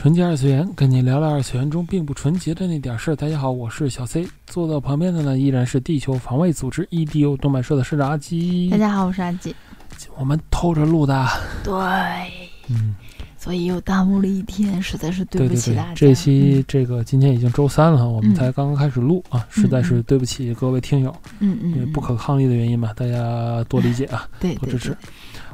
纯洁二次元，跟你聊聊二次元中并不纯洁的那点事儿。大家好，我是小 C，坐到旁边的呢依然是地球防卫组织 EDO 动漫社的社长阿基。大家好，我是阿基。我们偷着录的。对，嗯，所以又耽误了一天，实在是对不起大家。这期这个今天已经周三了，我们嗯才刚刚开始录啊，实在是对不起各位听友，嗯嗯，因为不可抗力的原因嘛，大家多理解啊，对对多支持对。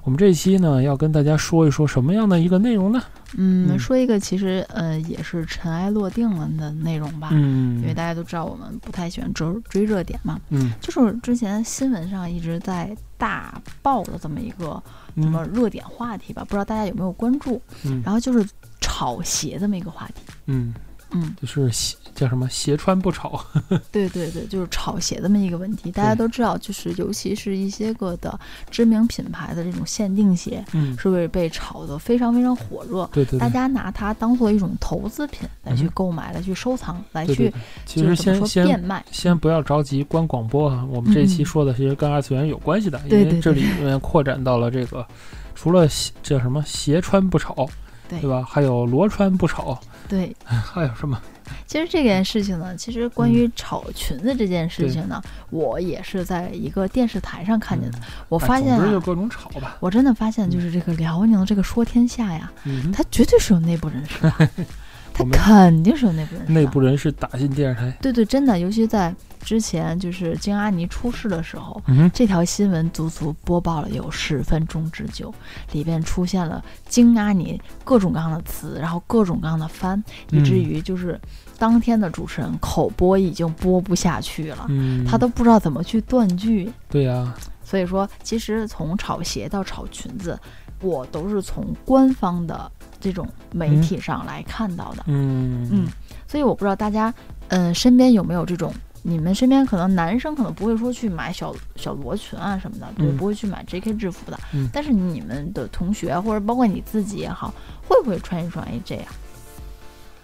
我们这一期呢，要跟大家说一说什么样的一个内容呢？嗯，嗯。说一个其实呃也是尘埃落定了的内容吧。嗯，因为大家都知道我们不太喜欢追追热点嘛，嗯。就是之前新闻上一直在大爆的这么一个什么嗯热点话题吧，不知道大家有没有关注？嗯。然后就是炒鞋这么一个话题，嗯，嗯，就是鞋叫什么鞋穿不炒，对对对，就是炒鞋这么一个问题。大家都知道，就是尤其是一些个的知名品牌的这种限定鞋，嗯，是会被炒得非常非常火热。对对对，大家拿它当做一种投资品来去购买、来去收藏、来去对对。对，其实就是先先说变卖。先不要着急关广播啊，我们这期嗯。说的其实跟二次元有关系的，因为这里面扩展到了这个，除了鞋叫什么鞋穿不炒，对对吧？还有罗川不炒，对，还有什么？其实这件事情呢，其实关嗯于炒裙子这件事情呢，我也是在一个电视台上看见的。我哎发现就各种炒吧，我真的发现，就是这个辽宁这个说天下呀，嗯哼，它绝对是有内部人士的，它肯定是有内部人士。内部人士打进电视台，对对，真的，尤其在之前就是金阿尼出事的时候，嗯，这条新闻足足播报了有十分钟之久，里边出现了金阿尼各种各样的词，然后各种各样的翻，以至嗯于就是当天的主持人口播已经播不下去了，嗯，他都不知道怎么去断句。对呀，所以说，其实从炒鞋到炒裙子，我都是从官方的这种媒体上来看到的。嗯嗯，所以我不知道大家，嗯、身边有没有这种？你们身边可能男生可能不会说去买小小罗裙啊什么的，对，嗯不会去买 JK 制服的。嗯但是你们的同学啊或者包括你自己也好，会不会穿一双 AJ 啊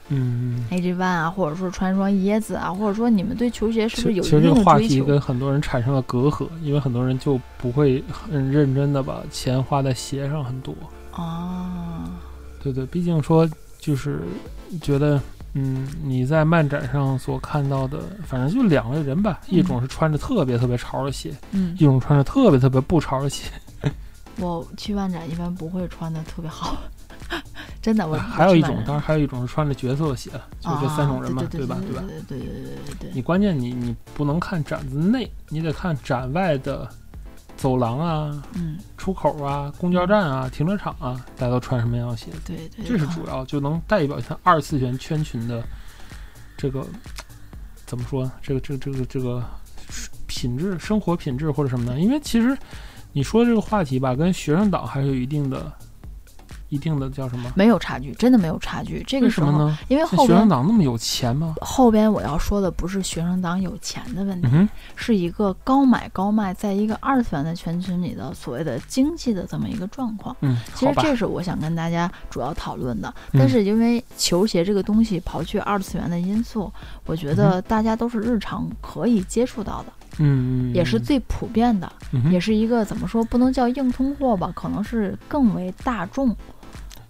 嗯。，AJ One 啊，或者说穿一双椰子啊，或者说你们对球鞋是不是有一其实这个话题？跟很多人产生了隔阂，因为很多人就不会很认真的把钱花在鞋上很多。哦，对对，毕竟说就是觉得，嗯，你在漫展上所看到的，反正就两类人吧，一种是穿着特别特别潮的鞋，嗯一，种穿着特别特别不潮的鞋，我去漫展一般不会穿的特别好，真的我。还有一种，当当然还有一种是穿着角色的鞋，就这三种人嘛，啊、对吧？对对吧？对对对对对对你关键你你不能看展子内，你得看展外的走廊啊、嗯，出口啊、公交站啊、停车场啊，大家都穿什么样的鞋对，这是主要，就能代表一下二次元圈群的这个怎么说？这个这个这个这个品质、生活品质或者什么的。因为其实你说这个话题吧，跟学生党还是有一定的、一定的叫什么？没有差距，真的没有差距。这个时候，为什么呢？因为后像学生党那么有钱吗？后边我要说的不是学生党有钱的问题，嗯，是一个高买高卖，在一个二次元的圈群里的所谓的经济的这么一个状况。嗯，其实，这是我想跟大家主要讨论的，嗯但是因为球鞋这个东西刨去二次元的因素，我觉得大家都是日常可以接触到的，嗯，嗯也是，最普遍的，嗯也是一个怎么说不能叫硬通货吧，可能是更为大众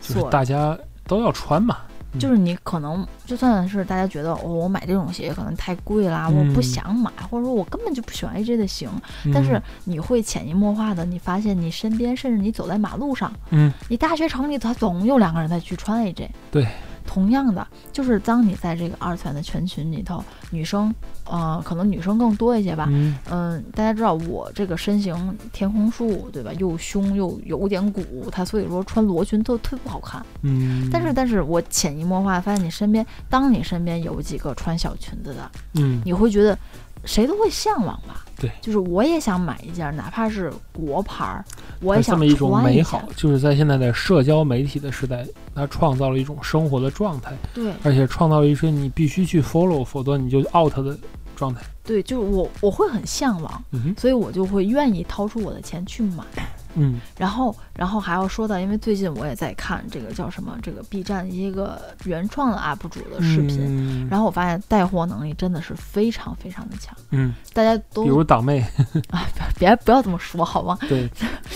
就是大家都要穿嘛。嗯。就是你可能就算是大家觉得哦，我买这种鞋可能太贵啦，嗯。我不想买，或者说我根本就不喜欢 AJ 的型，但是你会潜移默化的，你发现你身边，甚至你走在马路上，嗯，你大学城里他总有两个人在去穿 AJ。对，同样的，就是当你在这个二次元的全群里头，女生，呃，可能女生更多一些吧。嗯嗯，大家知道我这个身形天空树，对吧？又胸又有点鼓，它所以说穿罗裙特特别不好看。嗯，但是，但是我潜移默化发现，你身边，当你身边有几个穿小裙子的，嗯你会觉得谁都会向往吧？对就是我也想买一件，哪怕是国牌儿，我也想有这么一种美好，就是在现在的社交媒体的时代，它创造了一种生活的状态，对而且创造了一些你必须去 follow，否则你就 out 的状态。对，就是我我会很向往，嗯哼，所以我就会愿意掏出我的钱去买。嗯。然后，然后还要说到，因为最近我也在看这个叫什么，这个 B 站一个原创的 UP 主的视频，嗯、然后我发现带货能力真的是非常非常的强，嗯，大家都比如党妹，啊，别不要这么说好吗？对，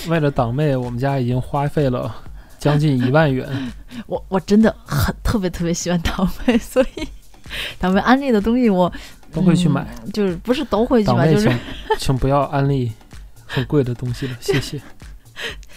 为了党妹，我们家已经花费了将近一万元。我我真的很特别特别喜欢党妹，所以党妹安利的东西我都会去买，嗯就是不是都会去买，就是请请不要安利很贵的东西了，谢谢。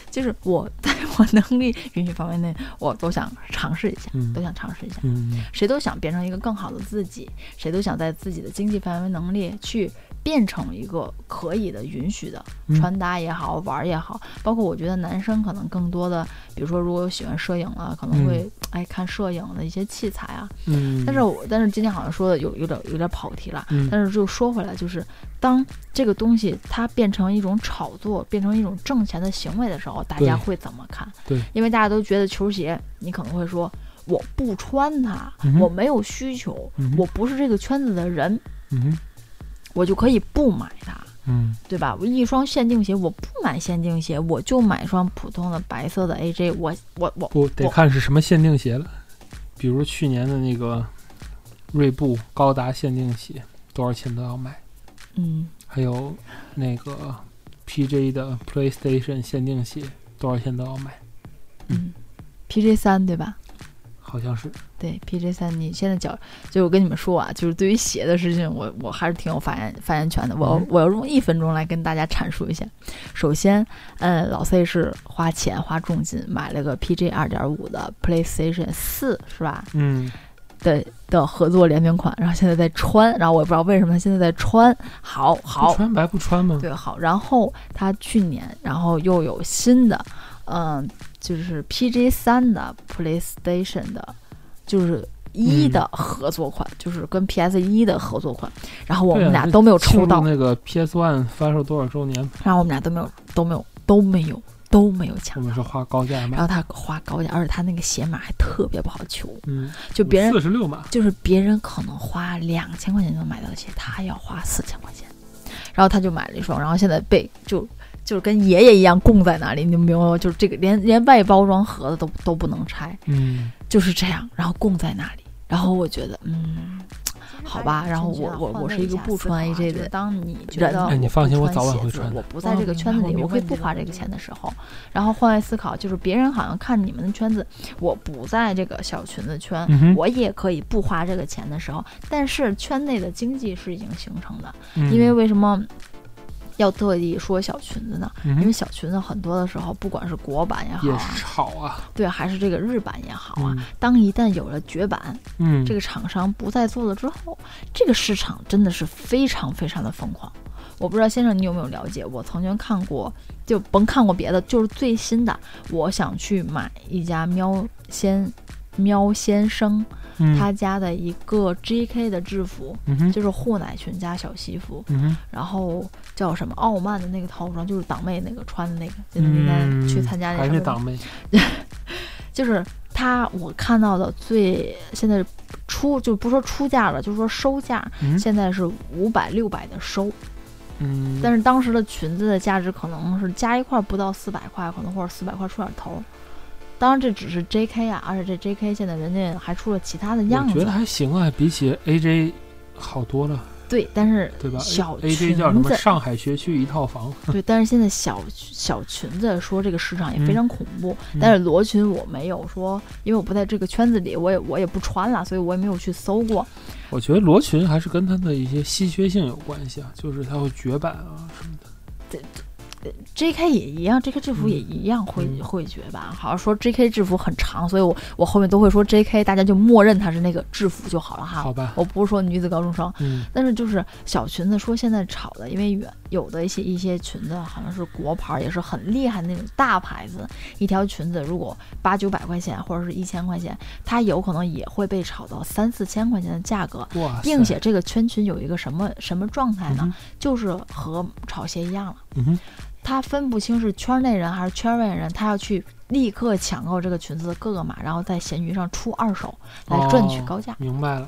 就是我在我能力允许范围内，我都想尝试一下，嗯都想尝试一下。嗯谁都想变成一个更好的自己，谁都想在自己的经济范围能力去变成一个可以的、允许的嗯。穿搭也好、玩也好。包括我觉得男生可能更多的，比如说如果有喜欢摄影了，可能会爱看摄影的一些器材啊。嗯，但是我但是今天好像说的有有点有点跑题了。嗯。但是就说回来，就是当这个东西它变成一种炒作，变成一种挣钱的行为的时候，大家会怎么看？对，因为大家都觉得球鞋，你可能会说我不穿它，嗯我没有需求，嗯我不是这个圈子的人，我就可以不买它，嗯对吧？我一双限定鞋，我不买限定鞋，我就买双普通的白色的 AJ，我我我不得我看是什么限定鞋了，比如去年的那个锐步高达限定鞋，多少钱都要买。嗯还有那个 PJ 的 PlayStation 限定鞋，多少钱都要买，嗯，PJ 三对吧？好像是。对 PJ 三，你现在脚就我跟你们说啊，就是对于鞋的事情，我我还是挺有发言发言权的。我嗯我要用一分钟来跟大家阐述一下。首先，嗯，老 C 是花钱花重金买了个 PJ 二点五的 PlayStation 四，是吧？嗯的的合作联名款，然后现在在穿，然后我也不知道为什么他现在在穿。好好，穿白不穿吗？对，好。然后他去年，然后又有新的，嗯、就是 PG 三的 PlayStation 的，就是一嗯的合作款，就是跟 PS 一的合作款。然后我们俩都没有抽到，那个 PS One 发售多少周年？然后我们俩都没有都没有都没有都没有抢到。我们是花高价买然后。他花高价，而且他那个鞋码还特别不好求，嗯，就别人四十六码。就是别人可能花两千块钱就能买到的鞋，他要花四千块钱，然后他就买了一双，然后现在被就就是跟爷爷一样供在那里，你明白吗？就是这个连连外包装盒子都都不能拆，嗯就是这样，然后供在那里，然后我觉得嗯。好吧，然后我我我是一个不穿 AJ 的当你觉，得哎你放心我早晚会穿我不在这个圈子里，哦我可以不花这个钱的时候，然后换位思考，就是别人好像看你们的圈子，我不在这个小裙子圈，我也可以不花这个钱的时候，但是圈内的经济是已经形成的，嗯因为为什么？要特地说小裙子呢？嗯因为小裙子很多的时候，不管是国版也好啊。对，还是这个日版也好啊，嗯当一旦有了绝版，嗯，这个厂商不再做了之后，这个市场真的是非常非常的疯狂。我不知道先生你有没有了解？我曾经看过，就甭看过别的，就是最新的，我想去买一家喵先喵先生嗯他家的一个 J.K. 的制服，嗯就是护奶裙加小西服，嗯然后叫什么傲慢的那个套装，就是党妹那个穿的那个，就那天去参加那什么是党妹。就是他，我看到的最现在出就不说出价了，就是说收价，嗯现在是五百六百的收，嗯，但是当时的裙子的价值可能是加一块不到四百块，可能或者四百块出点头。当然这只是 J.K. 啊，而且这 J.K. 现在人家还出了其他的样子我觉得，还行啊，比起 AJ 好多了，对，但是对吧小？AJ 叫什么？上海学区一套房。对，但是现在小小裙子说这个市场也非常恐怖，嗯但是罗裙我没有说，因为我不在这个圈子里，我也我也不穿了，所以我也没有去搜过。我觉得罗裙还是跟它的一些稀缺性有关系啊，就是它会绝版啊什么的。J.K. 也一样，J.K. 制服也一样会、嗯会觉吧？好像说 J.K. 制服很长，所以我我后面都会说 J.K. 大家就默认它是那个制服就好了哈。好吧，我不是说女子高中生，嗯但是就是小裙子，说现在炒的，因为远有的一些一些裙子好像是国牌儿，也是很厉害的那种大牌子，一条裙子如果八九百块钱或者是一千块钱，它有可能也会被炒到三四千块钱的价格，并且这个圈裙有一个什么什么状态呢？嗯就是和炒鞋一样了。嗯哼，他分不清是圈内人还是圈外人，他要去立刻抢购这个裙子的各个码，然后在闲鱼上出二手来赚取哦高价。明白了，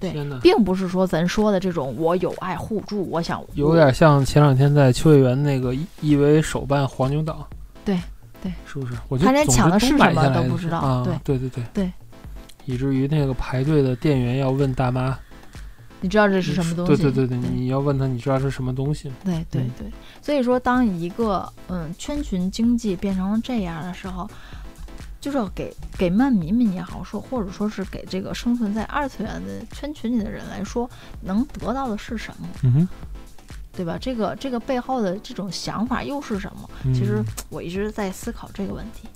对，并不是说咱说的这种我有爱互助，我想有点像前两天在秋叶原那个一维手办黄牛党，对对，是不是？我觉得他连抢的是什么都不知道啊，对对。对对对，以至于那个排队的店员要问大妈你知道这是什么东西？对对对对，你要问他，你知道是什么东西吗？对对嗯对，所以说，当一个嗯圈群经济变成了这样的时候，就是要给给漫迷们也好说，或者说是给这个生存在二次元的圈群里的人来说，能得到的是什么，嗯哼，对吧？这个这个背后的这种想法又是什么？其实嗯我一直在思考这个问题。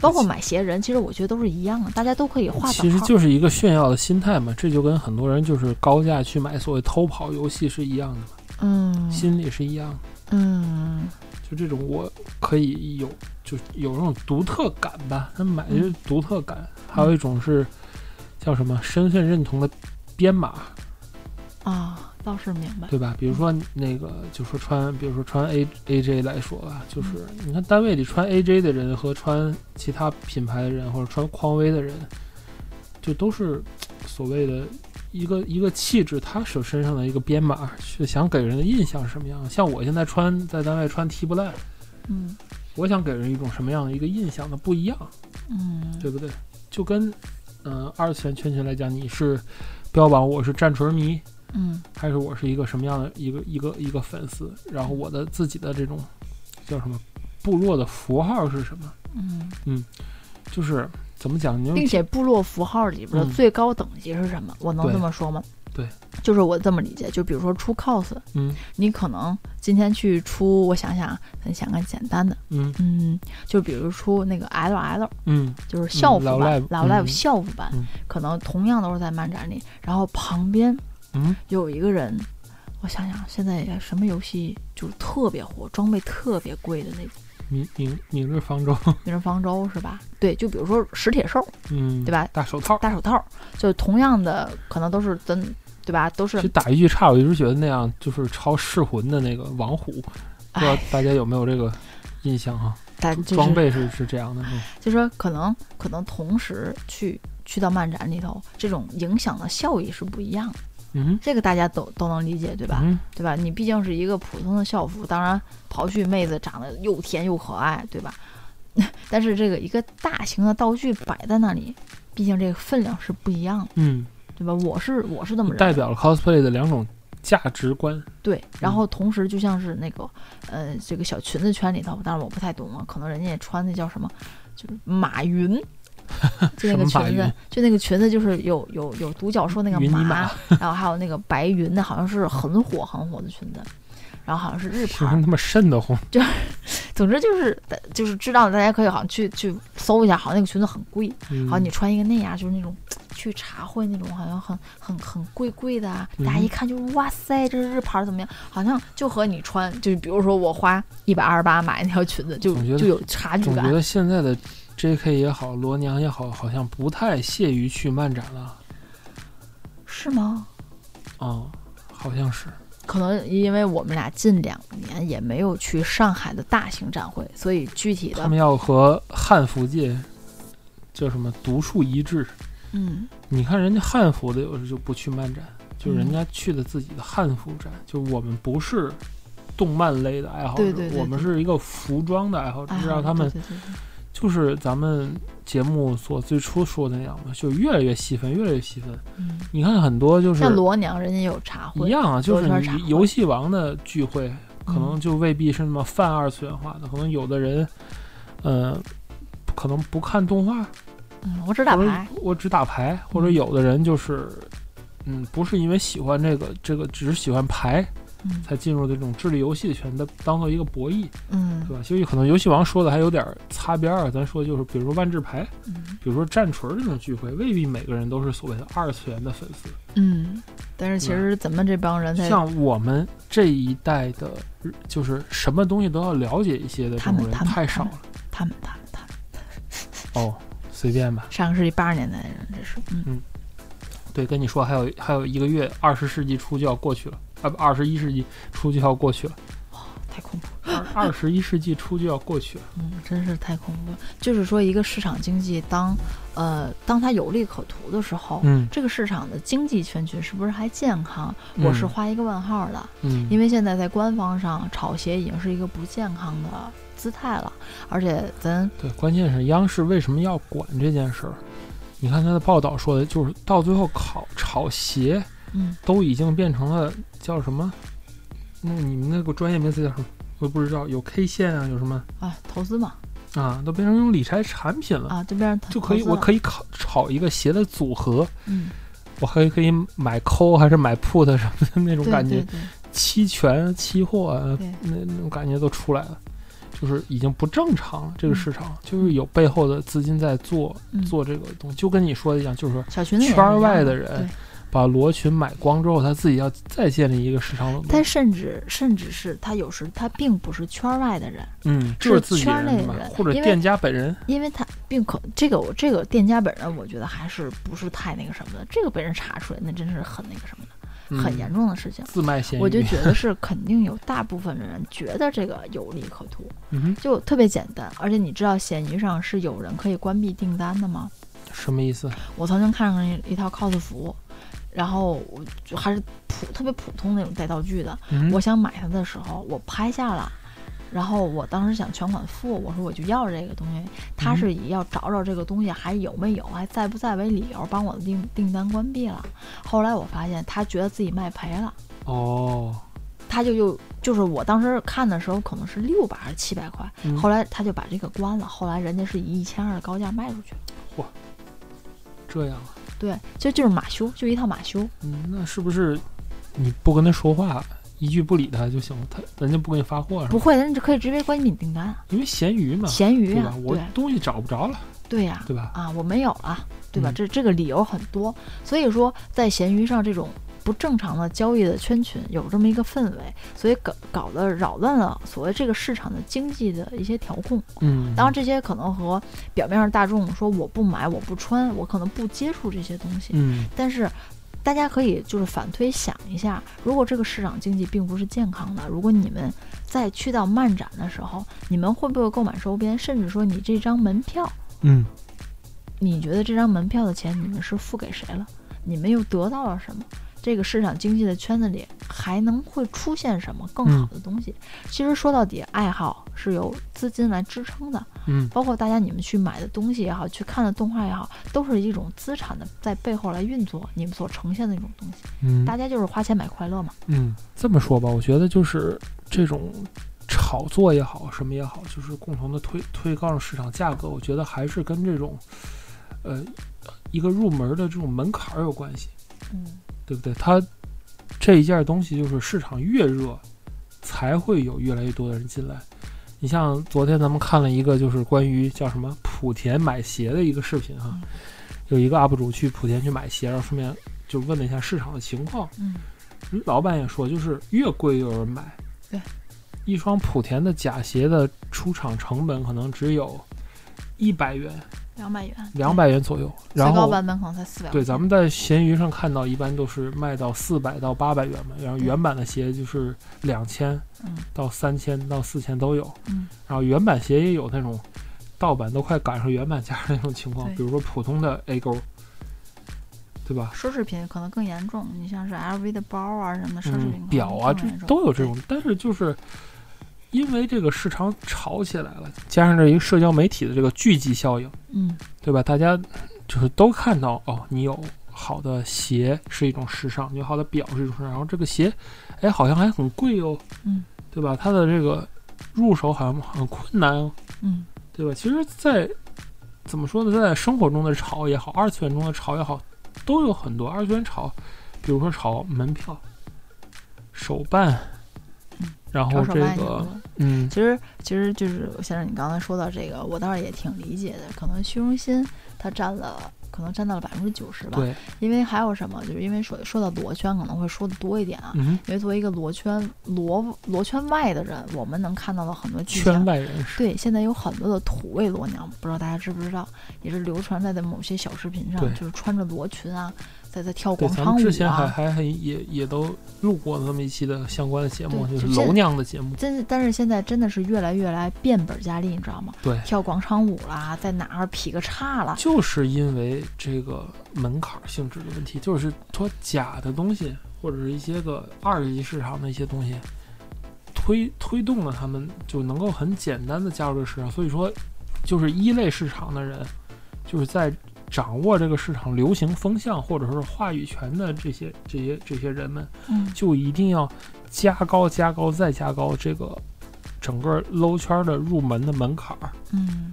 包括买鞋人，其实我觉得都是一样的，大家都可以画其实。就是一个炫耀的心态嘛，这就跟很多人就是高价去买所谓偷跑游戏是一样的嘛，嗯心理是一样的。嗯就这种我可以有，就有那种独特感吧。他买的是独特感，还有一种是叫什么身份认同的编码，啊，倒是明白。对吧？比如说那个，就说穿，比如说穿 A A J 来说吧，就是你看单位里穿 A J 的人和穿其他品牌的人，或者穿匡威的人，就都是所谓的一个一个气质，他手身上的一个编码，是想给人的印象是什么样。像我现在穿在单位穿 T 不烂，嗯我想给人一种什么样的一个印象呢？不一样，嗯，对不对？就跟嗯、呃二次元圈圈来讲，你是标榜我是战锤迷，嗯还是我是一个什么样的一个一个一个粉丝？然后我的自己的这种叫什么部落的符号是什么？嗯嗯，就是怎么讲？你并且部落符号里边的嗯最高等级是什么？我能这么说吗？对，就是我这么理解，就比如说出 cos，嗯你可能今天去出，我想想，咱想个简单的，嗯嗯，就比如出那个 LL，嗯就是校服版 live 嗯校服版嗯，可能同样都是在漫展里，然后旁边嗯有一个人，我想想，现在什么游戏就是特别火，装备特别贵的那种，明明明日方舟，明日方舟是吧？对，就比如说史铁兽，嗯，对吧大手套。大手套，就同样的可能都是真，对吧？都是其实打一句岔，我一直觉得那样就是超噬魂的那个王虎，不知道哎，大家有没有这个印象哈？但就是装备是是这样的，嗯就说可能可能同时去去到漫展里头，这种影响的效益是不一样的。嗯这个大家都都能理解，对吧？嗯对吧？你毕竟是一个普通的校服，当然刨去妹子长得又甜又可爱，对吧？但是这个一个大型的道具摆在那里，毕竟这个分量是不一样的，嗯，对吧？我是我是这么认为代表了 cosplay 的两种价值观。对，然后同时就像是那个呃这个小裙子圈里头，当然我不太懂啊，可能人家也穿那叫什么，就是马云。就那个裙子，就那个裙子，就是有有有独角兽那个云尼马马，然后还有那个白云的，好像是很火很火的裙子，然后好像是日牌儿，他妈瘆得慌。总之就是就是知道大家可以好像去去搜一下，好像那个裙子很贵，嗯好像你穿一个那样就是那种去茶会那种，好像很很很贵贵的啊，大家一嗯看就是哇塞，这是日牌怎么样？好像就和你穿，就是比如说我花一百二十八买那条裙子，就就有差距感。总觉得现在的 J.K. 也好，罗娘也好，好像不太屑于去漫展了。是吗？嗯，好像是。可能因为我们俩近两年也没有去上海的大型展会，所以具体的他们要和汉服界叫什么独树一帜。嗯你看人家汉服的有时就不去漫展，就人嗯家去的自己的汉服展。就我们不是动漫类的爱好者，对对对我们是一个服装的爱好者，哎让他们对对对对就是咱们节目所最初说的那样嘛，就越来越细分，越来越细分。嗯，你看很多就是像罗娘人家有茶会，一样啊，就是游戏王的聚会，可能嗯。就未必是那么泛二次元化的，可能有的人，呃，可能不看动画，嗯，我只打牌，我只打牌，或者嗯。有的人就是，嗯，不是因为喜欢这个这个，只是喜欢牌，嗯才进入的这种智力游戏圈的当做一个博弈，嗯对吧？其实可能游戏王说的还有点儿擦边儿啊，咱说就是比如说万智牌，嗯比如说战锤这种聚会，未必每个人都是所谓的二次元的粉丝。嗯，但是其实咱们这帮人在像我们这一代的，就是什么东西都要了解一些的这种人太少了。他们他们他们哦，随便吧。上个世纪八十年代的人，这是嗯对，跟你说还有还有一个月，二十世纪初就要过去了，啊不，二十一世纪初就要过去了，太恐怖。二 二十一世纪初就要过去了。嗯，真是太恐怖了。就是说，一个市场经济当呃当它有利可图的时候，嗯这个市场的经济全局是不是还健康？我是嗯画一个问号的。嗯，因为现在在官方上炒鞋已经是一个不健康的姿态了，而且咱对，关键是央视为什么要管这件事儿？你看他的报道说的，就是到最后考炒鞋嗯。都已经变成了叫什么？那你们那个专业名词叫什么？我也不知道，有 K 线啊，有什么？啊投资嘛。啊，都变成一种理财产品了。啊这边就可以，我可以考炒一个鞋的组合，嗯。我还可以买 call 还是买 put 什么的那种感觉。对，对期权、期货啊，那那种感觉都出来了，就是已经不正常了。这个嗯。市场。就是有背后的资金在做嗯。做这个东西，就跟你说的一样，就是圈外的人对把罗群买光之后，他自己要再建立一个市场垄他。甚至甚至是他有时他并不是圈儿外的人，嗯，就是是自己圈儿内的，人或者店家本人。因为他并可这个我这个店家本人，我觉得还是不是太那个什么的，这个被人查出来，那真是很那个什么的，很嗯严重的事情。自卖嫌疑。我就觉得是 肯定有大部分的人觉得这个有利可图，就特别简单。而且你知道闲鱼上是有人可以关闭订单的吗？什么意思？我曾经看上一一套 cos 服，然后我就还是普特别普通那种带道具的，嗯我想买它的时候，我拍下了。然后我当时想全款付，我说我就要这个东西，他嗯是以要找找这个东西还有没有，还在不在为理由帮我的订订单关闭了。后来我发现他觉得自己卖赔了，哦，他就又就是我当时看的时候可能是六百还是七百块，嗯后来他就把这个关了，后来人家是以一千二的高价卖出去了。嚯这样啊。对，就就是马修，就一套马修。嗯，那是不是你不跟他说话，一句不理他就行了？他人家不给你发货是吧？不会，人家可以直接关闭你订单啊，因为闲鱼嘛，闲鱼啊我东西找不着了，对呀、对吧？啊，我没有了，对吧？嗯这这个理由很多，所以说在闲鱼上这种不正常的交易的圈群有这么一个氛围，所以搞搞得扰乱了所谓这个市场的经济的一些调控。嗯，当然，这些可能和表面上大众说我不买、我不穿、我可能不接触这些东西，嗯但是。大家可以就是反推想一下，如果这个市场经济并不是健康的，如果你们在去到漫展的时候，你们会不会购买周边？甚至说你这张门票，嗯你觉得这张门票的钱你们是付给谁了？你们又得到了什么？这个市场经济的圈子里还能会出现什么更好的东西？其实说到底，爱好是由资金来支撑的，嗯包括大家你们去买的东西也好，去看的动画也好，都是一种资产的在背后来运作你们所呈现的一种东西。嗯大家就是花钱买快乐嘛。嗯，这么说吧，我觉得就是这种炒作也好，什么也好，就是共同的推推高了市场价格，我觉得还是跟这种呃一个入门的这种门槛儿有关系。嗯对不对？它这一件东西就是市场越热，才会有越来越多的人进来。你像昨天咱们看了一个就是关于叫什么莆田买鞋的一个视频哈嗯，有一个 UP 主去莆田去买鞋，然后顺便就问了一下市场的情况。嗯老板也说，就是越贵越有人买。对，一双莆田的假鞋的出厂成本可能只有一百元、两百元，两百元左右，最然后高版本可能才四百。对，咱们在闲鱼上看到，一般都是卖到四百到八百元嘛，然后原版的鞋就是两千嗯。到三千到四千都有，嗯。然后原版鞋也有那种盗版都快赶上原版价的那种情况，比如说普通的 A 勾，对吧？奢侈品可能更严重，你像是 LV 的包啊什么奢侈品嗯，表啊，这都有这种，但是就是因为这个市场炒起来了，加上这一个社交媒体的这个聚集效应，嗯对吧？大家就是都看到哦，你有好的鞋是一种时尚，你有好的表是一种时尚，然后这个鞋，哎，好像还很贵哦，嗯对吧？它的这个入手好像很困难哦，嗯对吧？其实，在怎么说呢，在生活中的炒也好，二次元中的炒也好，都有很多二次元炒，比如说炒门票、手办、然后这个。嗯，其实其实就是先生你刚才说到这个，我倒是也挺理解的，可能虚荣心它占了。可能占到了百分之九十吧，对，因为还有什么，就是因为说说到罗圈可能会说的多一点啊，嗯，因为作为一个罗圈罗罗圈外的人，我们能看到的很多迹圈，外人士，对，现在有很多的土味罗娘，不知道大家知不知道，也是流传在的某些小视频上，就是穿着罗裙啊，在在跳，广场舞咱们之前还啊。还还也也都录过那么一期的相关的节目，就是楼娘的节目，真，但是现在真的是越来越来变本加厉，你知道吗？对，跳广场舞啦，在哪儿劈个叉啦，就是因为这个门槛儿性质的问题，就是说假的东西或者是一些个二级市场的一些东西，推推动了他们就能够很简单的加入这个市场。所以说，就是一类市场的人，就是在掌握这个市场流行风向或者说是话语权的这些这些这些人们，嗯，就一定要加高加高再加高这个整个搂圈的入门的门槛儿。嗯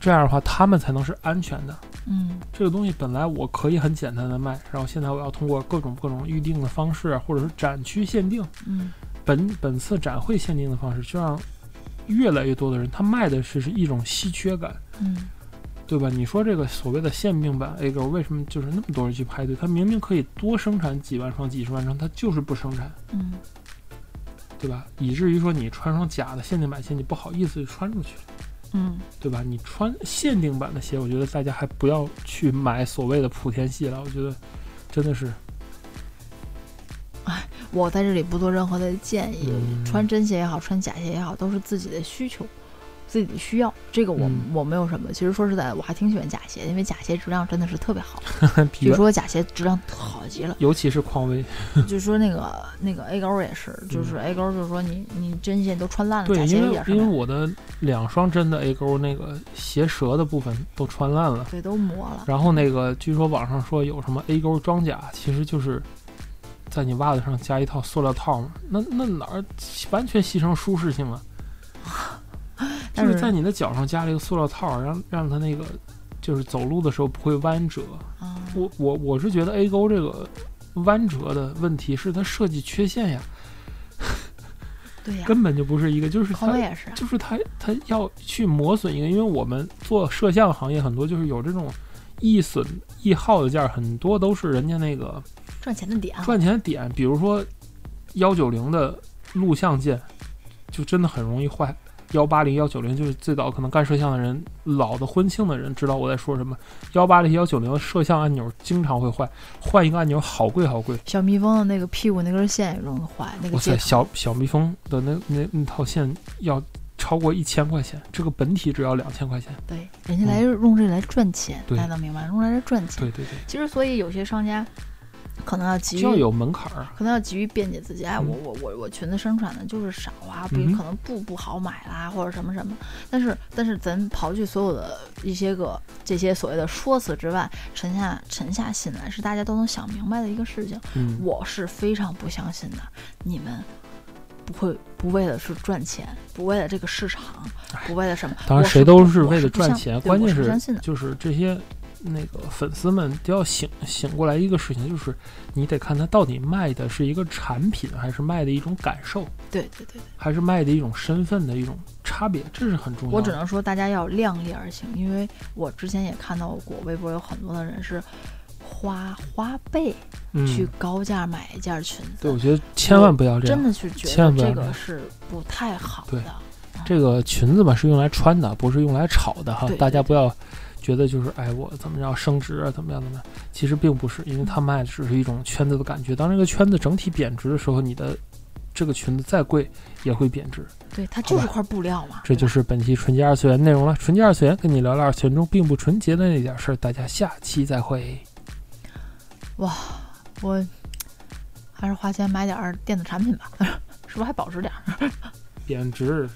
这样的话，他们才能是安全的。嗯这个东西本来我可以很简单的卖，然后现在我要通过各种各种预定的方式，或者是展区限定、嗯本本次展会限定的方式，就让越来越多的人他卖的是是一种稀缺感，嗯对吧？你说这个所谓的限定版 A 勾，为什么就是那么多人去排队？它明明可以多生产几万双、几十万双，它就是不生产，嗯，对吧？以至于说你穿双假的限定版鞋，你不好意思穿出去。嗯，对吧？你穿限定版的鞋，我觉得大家还不要去买所谓的莆田系了。我觉得真的是，我在这里不做任何的建议，嗯穿真鞋也好，穿假鞋也好，都是自己的需求。自己的需要，这个我、嗯我没有什么。其实说实在，我还挺喜欢假鞋，因为假鞋质量真的是特别好。比据说假鞋质量好极了。尤其是匡威，就说那个那个 A 勾也是，就是 A 勾，就是说你你针线都穿烂了，假鞋因为因为我的两双真的 A 勾那个鞋舌的部分都穿烂了，对，都磨了。然后那个据说网上说有什么 A 勾装甲，其实就是在你袜子上加一套塑料套嘛，那那哪儿完全牺牲舒适性了？就但是是在你的脚上加了一个塑料套，让让它那个就是走路的时候不会弯折。啊，我我我是觉得 A 勾这个弯折的问题是它设计缺陷呀，对呀，根本就不是一个，就是它也是啊，就是它它要去磨损一个，因为我们做摄像行业很多就是有这种易损易耗的件儿，很多都是人家那个赚钱的点啊。赚钱的点，比如说幺九零的录像键，就真的很容易坏。幺八零、幺九零就是最早可能干摄像的人，老的婚庆的人知道我在说什么。幺八零、幺九零摄像按钮经常会坏，换一个按钮好贵好贵。小蜜蜂的那个屁股那根线也容易坏，那个哇塞，小小蜜蜂的那那那套线要超过一千块钱，这个本体只要两千块钱。对，人家来用这来赚钱，大家能明白？用这来赚钱。对对对，其实，所以有些商家可能要急于就要有门槛儿。可能要急于辩解自己，哎，嗯我我我我裙子生产的就是少啊，比可能布不好买啦，或者什么什么。但是但是咱刨去所有的一些个这些所谓的说辞之外，沉下沉下心来，是大家都能想明白的一个事情。嗯，我是非常不相信的，你们不会不为了是赚钱，不为了这个市场，不为了什么？当然谁都是为了赚钱，关键是就是这些那个粉丝们都要醒醒过来一个事情，就是你得看他到底卖的是一个产品，还是卖的一种感受，对对对对，还是卖的一种身份的一种差别，这是很重要的。我只能说大家要量力而行，因为我之前也看到过微博有很多的人是花花呗去嗯，高价买一件裙子，对，我觉得千万不要这样真。的是觉得这个是不太好对的。这个裙子嘛是用来穿的，不是用来炒的哈对，大家不要觉得就是哎我怎么着升值啊怎么样怎么样，其实并不是，因为它卖的只是一种圈子的感觉。当这个圈子整体贬值的时候，你的这个裙子再贵也会贬值。对，它就是块布料嘛。这就是本期纯洁二次元内容了。纯洁二次元跟你聊聊二次元中并不纯洁的那点事儿，大家下期再会。哇我还是花钱买点儿电子产品吧，是不是还保值点儿？贬值